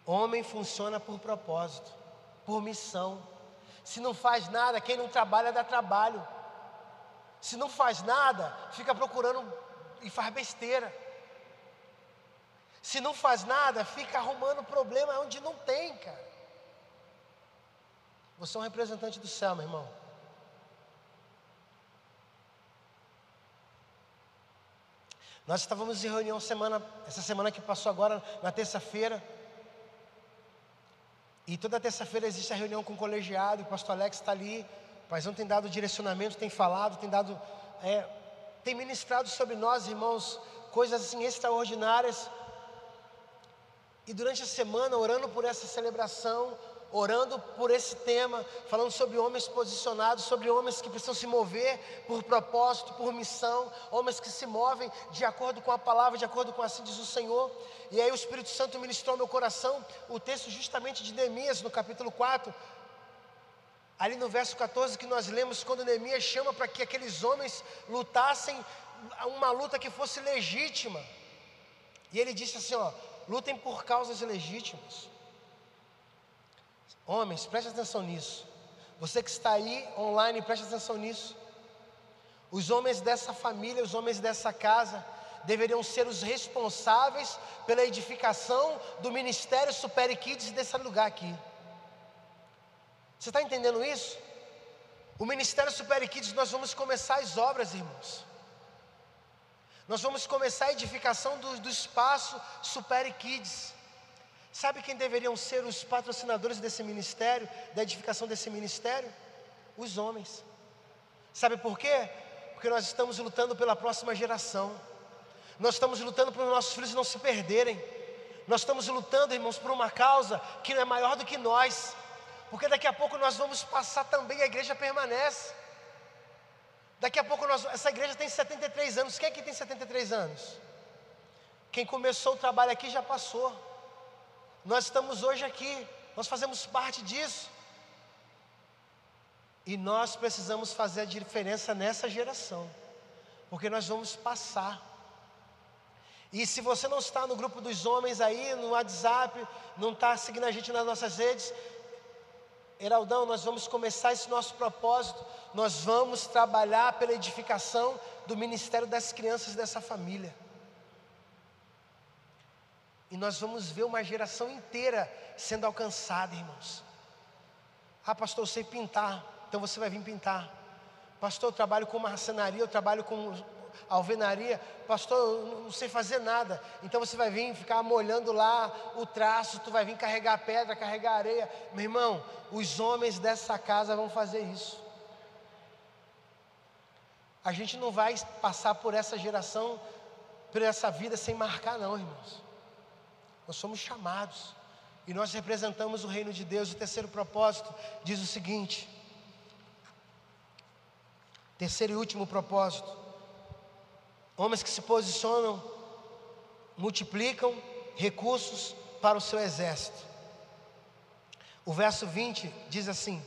A: homem funciona por propósito, por missão. Se não faz nada, quem não trabalha dá trabalho. Se não faz nada, fica procurando e faz besteira. Se não faz nada, fica arrumando problema onde não tem, cara. Você é um representante do céu, meu irmão. Nós estávamos em reunião semana, essa semana que passou agora, na terça-feira. E toda terça-feira existe a reunião com o colegiado, o pastor Alex está ali. O paizão tem dado direcionamento, tem falado, tem dado é, tem ministrado sobre nós, irmãos, coisas assim extraordinárias. E durante a semana, orando por essa celebração, orando por esse tema, falando sobre homens posicionados, sobre homens que precisam se mover por propósito, por missão, homens que se movem de acordo com a palavra, de acordo com assim diz o Senhor. E aí o Espírito Santo ministrou meu coração o texto justamente de Neemias, no capítulo 4, ali no verso 14 que nós lemos, quando Neemias chama para que aqueles homens lutassem uma luta que fosse legítima. E ele disse assim: ó, lutem por causas legítimas. Homens, preste atenção nisso. Você que está aí online, preste atenção nisso. Os homens dessa família, os homens dessa casa, deveriam ser os responsáveis pela edificação do ministério Super Kids desse lugar aqui. Você está entendendo isso? O ministério Super Kids, nós vamos começar as obras, irmãos. Nós vamos começar a edificação do, do espaço Super Kids. Sabe quem deveriam ser os patrocinadores desse ministério, da edificação desse ministério? Os homens. Sabe por quê? Porque nós estamos lutando pela próxima geração. Nós estamos lutando para os nossos filhos não se perderem. Nós estamos lutando, irmãos, por uma causa que não é maior do que nós. Porque daqui a pouco nós vamos passar também e a igreja permanece. Daqui a pouco nós, essa igreja tem 73 anos. Quem aqui tem 73 anos? Quem começou o trabalho aqui já passou. Nós estamos hoje aqui, nós fazemos parte disso. E nós precisamos fazer a diferença nessa geração, porque nós vamos passar. E se você não está no grupo dos homens aí, no WhatsApp, não está seguindo a gente nas nossas redes, Heraldão, nós vamos começar esse nosso propósito, nós vamos trabalhar pela edificação do ministério das crianças dessa família. E nós vamos ver uma geração inteira sendo alcançada, irmãos. Ah, pastor, eu sei pintar, então você vai vir pintar. Pastor, eu trabalho com marcenaria, eu trabalho com alvenaria. Pastor, eu não sei fazer nada. Então você vai vir ficar molhando lá o traço, tu vai vir carregar pedra, carregar areia. Meu irmão, os homens dessa casa vão fazer isso. A gente não vai passar por essa geração, por essa vida sem marcar, não, irmãos. Nós somos chamados e nós representamos o reino de Deus. O terceiro propósito diz o seguinte: terceiro e último propósito: homens que se posicionam, multiplicam recursos para o seu exército. O verso 20 diz assim: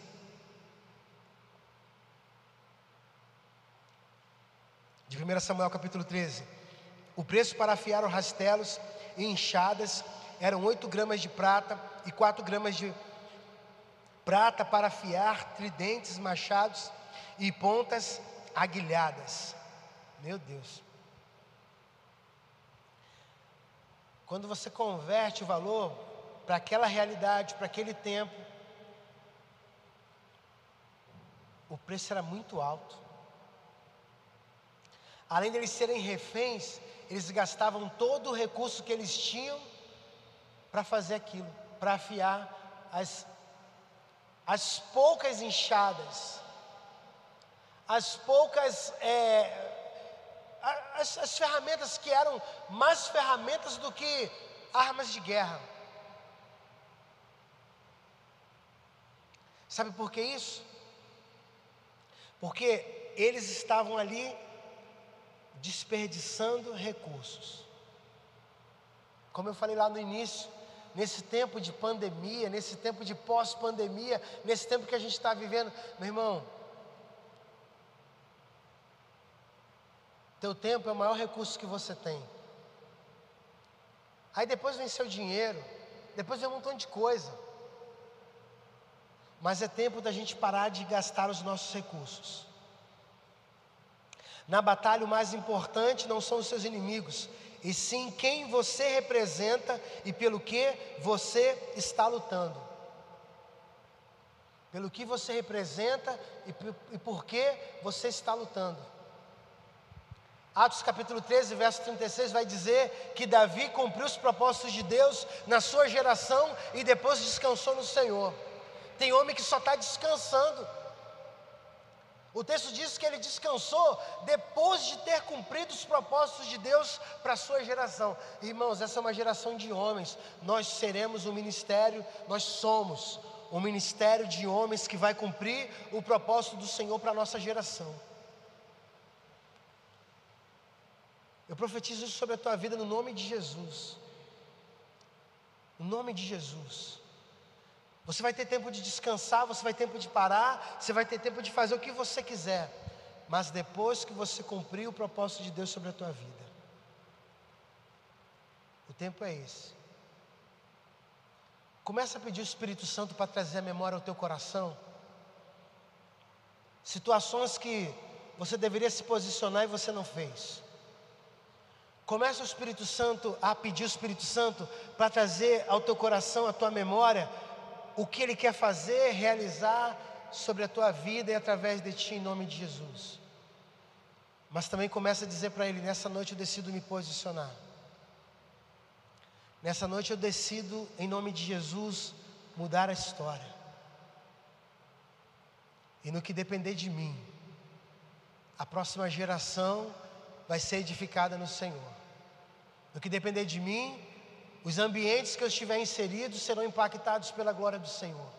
A: de 1 Samuel capítulo 13: O preço para afiar os rastelos e eram oito gramas de prata e quatro gramas de prata para afiar tridentes, machados e pontas aguilhadas. Meu Deus. Quando você converte o valor para aquela realidade, para aquele tempo, o preço era muito alto. Além de eles serem reféns, eles gastavam todo o recurso que eles tinham para fazer aquilo, para afiar as, as poucas enxadas, as poucas. É, as, as ferramentas que eram mais ferramentas do que armas de guerra. Sabe por que isso? Porque eles estavam ali desperdiçando recursos. Como eu falei lá no início, nesse tempo de pandemia, nesse tempo de pós-pandemia, nesse tempo que a gente está vivendo, meu irmão, teu tempo é o maior recurso que você tem. Aí depois vem seu dinheiro, depois vem um montão de coisa. Mas é tempo da gente parar de gastar os nossos recursos. Na batalha, o mais importante não são os seus inimigos, e sim quem você representa e pelo que você está lutando. Pelo que você representa e, por que você está lutando. Atos capítulo 13, verso 36 vai dizer que Davi cumpriu os propósitos de Deus na sua geração e depois descansou no Senhor. Tem homem que só está descansando O texto diz que ele descansou depois de ter cumprido os propósitos de Deus para a sua geração. Irmãos, essa é uma geração de homens. Nós seremos um ministério, nós somos um ministério de homens que vai cumprir o propósito do Senhor para a nossa geração. Eu profetizo isso sobre a tua vida no nome de Jesus. No nome de Jesus. Você vai ter tempo de descansar, você vai ter tempo de parar, você vai ter tempo de fazer o que você quiser. Mas depois que você cumprir o propósito de Deus sobre a tua vida. O tempo é esse. Começa a pedir o Espírito Santo para trazer a memória ao teu coração. Situações que você deveria se posicionar e você não fez. Começa o Espírito Santo a pedir o Espírito Santo para trazer ao teu coração, à tua memória, o que Ele quer fazer, realizar sobre a tua vida e através de ti, em nome de Jesus. Mas também começa a dizer para Ele: nessa noite eu decido me posicionar. Nessa noite eu decido, em nome de Jesus, mudar a história. E no que depender de mim, a próxima geração vai ser edificada no Senhor. No que depender de mim, os ambientes que eu estiver inserido serão impactados pela glória do Senhor.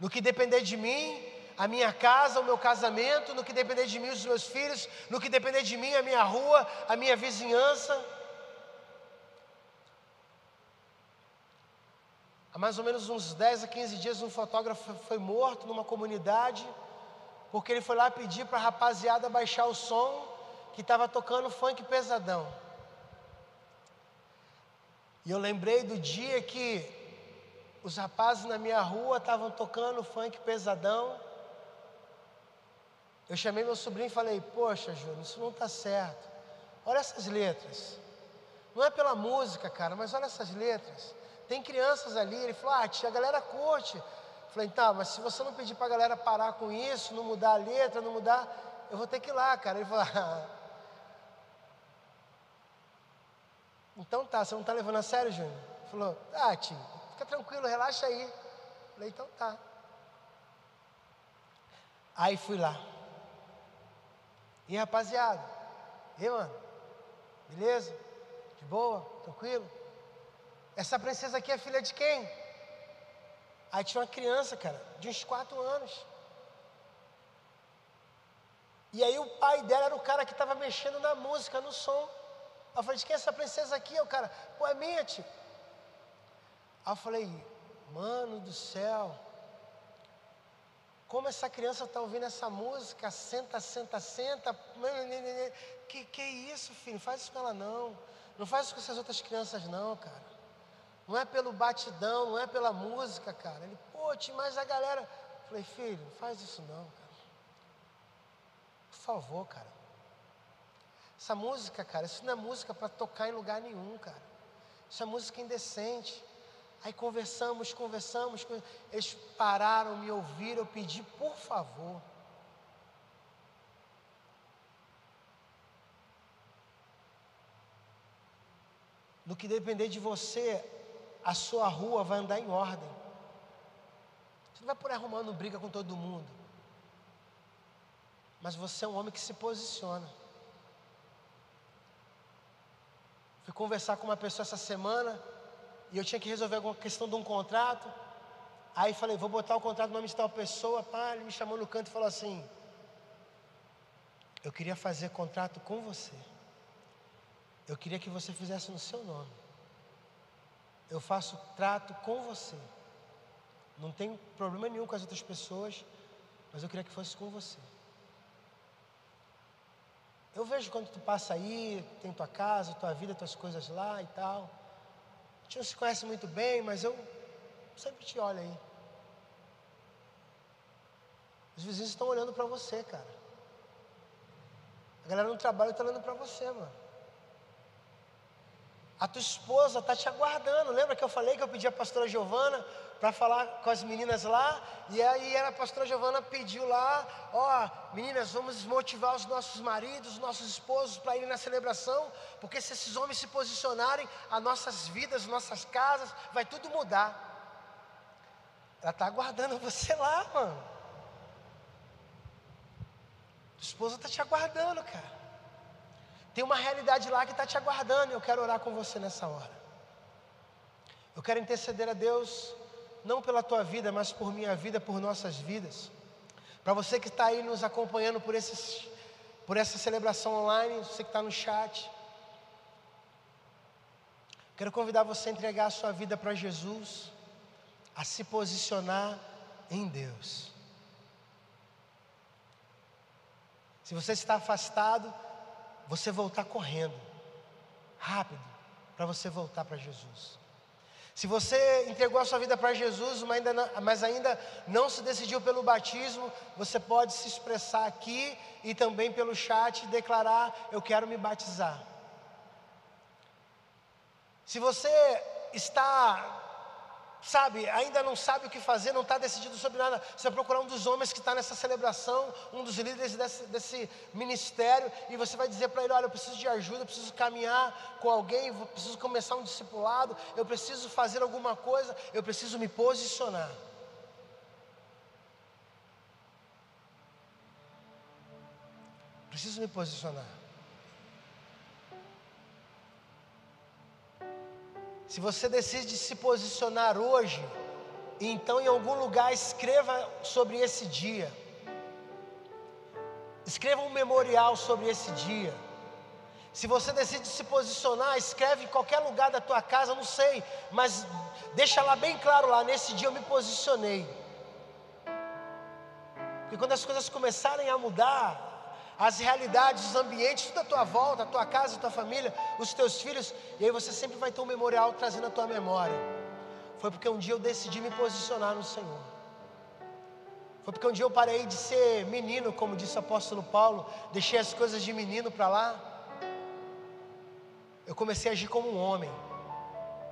A: No que depender de mim, a minha casa, o meu casamento, no que depender de mim, os meus filhos, no que depender de mim, a minha rua, a minha vizinhança. Há mais ou menos uns 10 a 15 dias, um fotógrafo foi morto numa comunidade, porque ele foi lá pedir para a rapaziada baixar o som que estava tocando funk pesadão. E eu lembrei do dia que os rapazes na minha rua estavam tocando funk pesadão. Eu chamei meu sobrinho e falei: Poxa, Júnior, isso não está certo. Olha essas letras. Não é pela música, cara, mas olha essas letras. Tem crianças ali. Ele falou: Ah, tia, a galera curte. Eu falei: Tá, mas se você não pedir para a galera parar com isso, não mudar a letra, não mudar, eu vou ter que ir lá, cara. Ele falou: ah, Então tá, você não está levando a sério, Júnior? Falou, ah, tio, fica tranquilo, relaxa aí. Falei, então tá. Aí fui lá. E rapaziada, e mano, beleza? De boa? Tranquilo? Essa princesa aqui é filha de quem? Aí tinha uma criança, cara, de uns quatro anos. E aí o pai dela era o cara que estava mexendo na música, no som. Eu falei, de quem é essa princesa aqui? O cara, pô, é minha, tio. Aí eu falei, mano do céu, como essa criança está ouvindo essa música, senta, senta, senta, que que isso, filho? Não faz isso com ela não, não faz isso com essas outras crianças não, cara. Não é pelo batidão, não é pela música, cara. Ele, pô, tio, mas a galera. Eu falei, filho, não faz isso não, cara. Por favor, cara. Essa música, cara, isso não é música para tocar em lugar nenhum, cara. Isso é música indecente. Aí conversamos, conversamos, eles pararam, me ouviram, eu pedi, por favor. No que depender de você, a sua rua vai andar em ordem. Você não vai por aí arrumando briga com todo mundo. Mas você é um homem que se posiciona. Fui conversar com uma pessoa essa semana e eu tinha que resolver alguma questão de um contrato. Aí falei, vou botar o contrato no nome de tal pessoa. Pá, ele me chamou no canto e falou assim: Eu queria fazer contrato com você. Eu queria que você fizesse no seu nome. Eu faço trato com você. Não tem problema nenhum com as outras pessoas, mas eu queria que fosse com você. Eu vejo quando tu passa aí, tem tua casa, tua vida, tuas coisas lá e tal. A gente não se conhece muito bem, mas eu sempre te olho aí. Os vizinhos estão olhando para você, cara. A galera no trabalho está olhando para você, mano. A tua esposa está te aguardando. Lembra que eu falei que eu pedi a pastora Giovana para falar com as meninas lá, e aí a pastora Giovana pediu lá, ó, oh, meninas, vamos motivar os nossos maridos, os nossos esposos para irem na celebração, porque se esses homens se posicionarem, as nossas vidas, nossas casas, vai tudo mudar. Ela está aguardando você lá, mano. esposa está te aguardando, cara. Tem uma realidade lá que está te aguardando. Eu quero orar com você nessa hora. Eu quero interceder a Deus, não pela tua vida, mas por minha vida, por nossas vidas. Para você que está aí nos acompanhando por, esses, por essa celebração online, você que está no chat. Quero convidar você a entregar a sua vida para Jesus, a se posicionar em Deus. Se você está afastado, você voltar correndo, rápido, para você voltar para Jesus. Se você entregou a sua vida para Jesus, mas ainda, não, mas ainda não se decidiu pelo batismo, você pode se expressar aqui e também pelo chat e declarar: Eu quero me batizar. Se você está sabe, ainda não sabe o que fazer, não está decidido sobre nada, você vai procurar um dos homens que está nessa celebração, um dos líderes desse, desse ministério, e você vai dizer para ele: Olha, eu preciso de ajuda, eu preciso caminhar com alguém, eu preciso começar um discipulado, eu preciso fazer alguma coisa, eu preciso me posicionar. Preciso me posicionar. Se você decide se posicionar hoje, então em algum lugar escreva sobre esse dia. Escreva um memorial sobre esse dia. Se você decide se posicionar, escreve em qualquer lugar da tua casa, não sei, mas deixa lá bem claro lá, nesse dia eu me posicionei. Porque quando as coisas começarem a mudar, as realidades, os ambientes, tudo à tua volta, a tua casa, a tua família, os teus filhos, e aí você sempre vai ter um memorial trazendo a tua memória. Foi porque um dia eu decidi me posicionar no Senhor. Foi porque um dia eu parei de ser menino, como disse o apóstolo Paulo, deixei as coisas de menino para lá. Eu comecei a agir como um homem,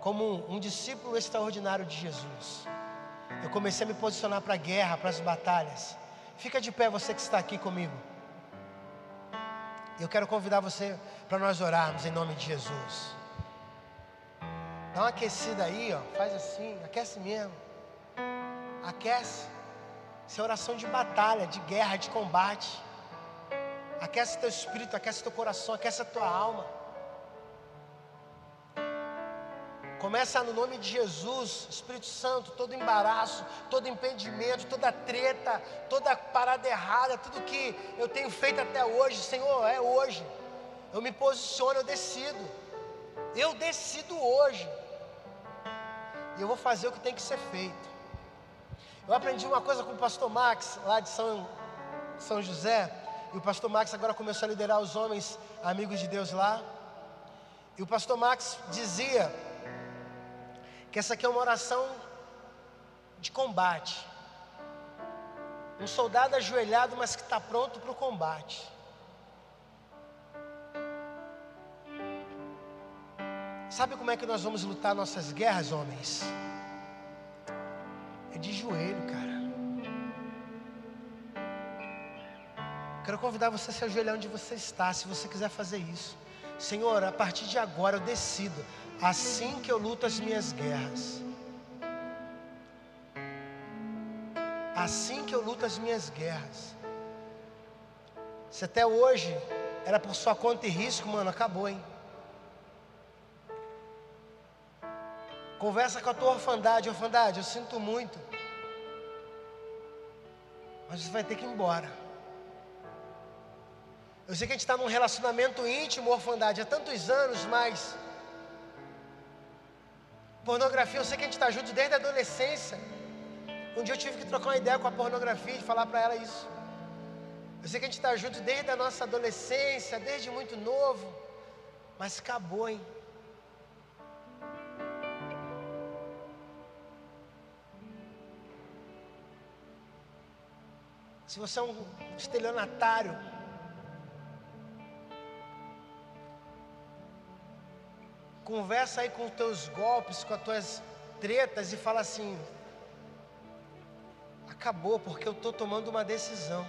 A: como um, um discípulo extraordinário de Jesus. Eu comecei a me posicionar para a guerra, para as batalhas. Fica de pé você que está aqui comigo. Eu quero convidar você para nós orarmos em nome de Jesus. Dá uma aquecida aí, ó. Faz assim, aquece mesmo. Aquece. Isso é oração de batalha, de guerra, de combate. Aquece teu espírito, aquece teu coração, aquece a tua alma. Começa no nome de Jesus, Espírito Santo, todo embaraço, todo impedimento, toda treta, toda parada errada, tudo que eu tenho feito até hoje, Senhor, é hoje. Eu me posiciono, eu decido. Eu decido hoje. E eu vou fazer o que tem que ser feito. Eu aprendi uma coisa com o pastor Max, lá de São, São José. E o pastor Max agora começou a liderar os homens amigos de Deus lá. E o pastor Max dizia que essa aqui é uma oração de combate. Um soldado ajoelhado, mas que está pronto para o combate. Sabe como é que nós vamos lutar nossas guerras, homens? É de joelho, cara. Quero convidar você a se ajoelhar onde você está, se você quiser fazer isso. Senhor, a partir de agora eu decido assim que eu luto as minhas guerras. Assim que eu luto as minhas guerras. Se até hoje era por sua conta e risco, mano, acabou, hein? Conversa com a tua orfandade, orfandade, eu sinto muito. Mas você vai ter que ir embora. Eu sei que a gente está num relacionamento íntimo, orfandade, há tantos anos, mas Pornografia, eu sei que a gente está junto desde a adolescência. Um dia eu tive que trocar uma ideia com a pornografia e falar para ela isso. Eu sei que a gente está junto desde a nossa adolescência, desde muito novo, mas acabou, hein? Se você é um estelionatário, Conversa aí com os teus golpes, com as tuas tretas e fala assim: acabou, porque eu estou tomando uma decisão.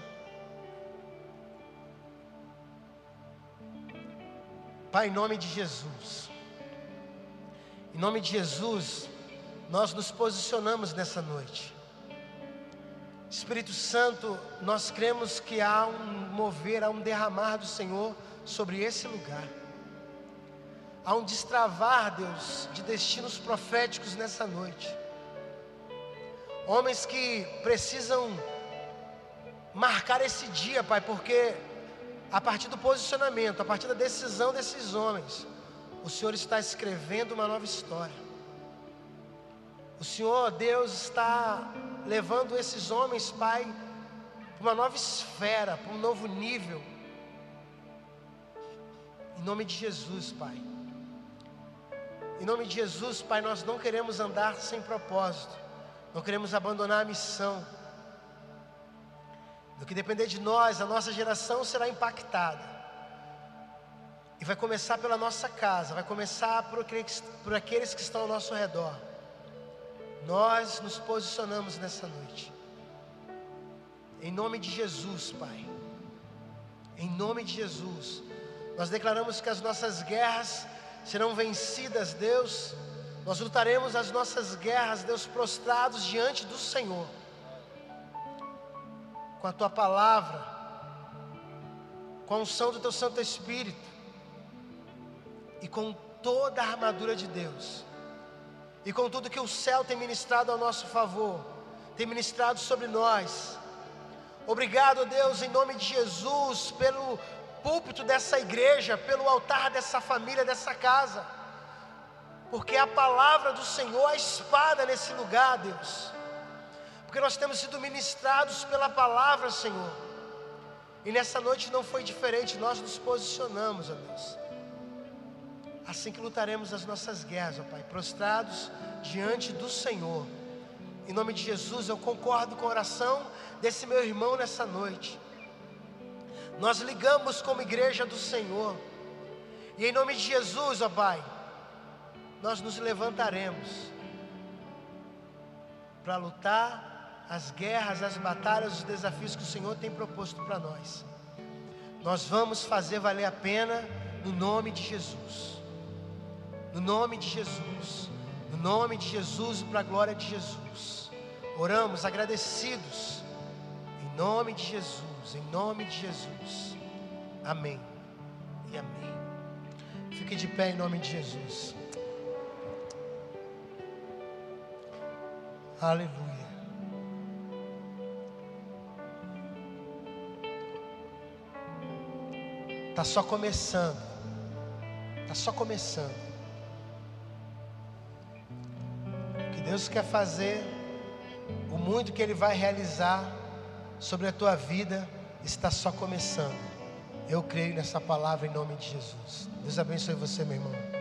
A: Pai, em nome de Jesus, em nome de Jesus, nós nos posicionamos nessa noite. Espírito Santo, nós cremos que há um mover, há um derramar do Senhor sobre esse lugar. Há um destravar, Deus, de destinos proféticos nessa noite. Homens que precisam marcar esse dia, Pai, porque a partir do posicionamento, a partir da decisão desses homens, o Senhor está escrevendo uma nova história. O Senhor, Deus, está levando esses homens, Pai, para uma nova esfera, para um novo nível. Em nome de Jesus, Pai. Em nome de Jesus, Pai, nós não queremos andar sem propósito, não queremos abandonar a missão. Do que depender de nós, a nossa geração será impactada. E vai começar pela nossa casa, vai começar por aqueles, por aqueles que estão ao nosso redor. Nós nos posicionamos nessa noite. Em nome de Jesus, Pai. Em nome de Jesus. Nós declaramos que as nossas guerras serão vencidas, Deus. Nós lutaremos as nossas guerras, Deus, prostrados diante do Senhor. Com a tua palavra, com a unção do teu Santo Espírito e com toda a armadura de Deus e com tudo que o céu tem ministrado ao nosso favor, tem ministrado sobre nós. Obrigado, Deus, em nome de Jesus, pelo púlpito dessa igreja, pelo altar dessa família, dessa casa, porque a palavra do Senhor, a espada nesse lugar, Deus, porque nós temos sido ministrados pela palavra, Senhor, e nessa noite não foi diferente, nós nos posicionamos, ó Deus assim que lutaremos as nossas guerras, ó Pai, prostrados diante do Senhor. Em nome de Jesus, eu concordo com a oração desse meu irmão nessa noite. Nós ligamos como igreja do Senhor. E em nome de Jesus, ó Pai, nós nos levantaremos para lutar as guerras, as batalhas, os desafios que o Senhor tem proposto para nós. Nós vamos fazer valer a pena no nome de Jesus. No nome de Jesus. No nome de Jesus e para a glória de Jesus. Oramos agradecidos. Em nome de Jesus. Em nome de Jesus. Amém. E amém. Fique de pé em nome de Jesus. Aleluia. Está só começando. Está só começando. Deus quer fazer, o muito que Ele vai realizar sobre a tua vida está só começando. Eu creio nessa palavra em nome de Jesus. Deus abençoe você, meu irmão.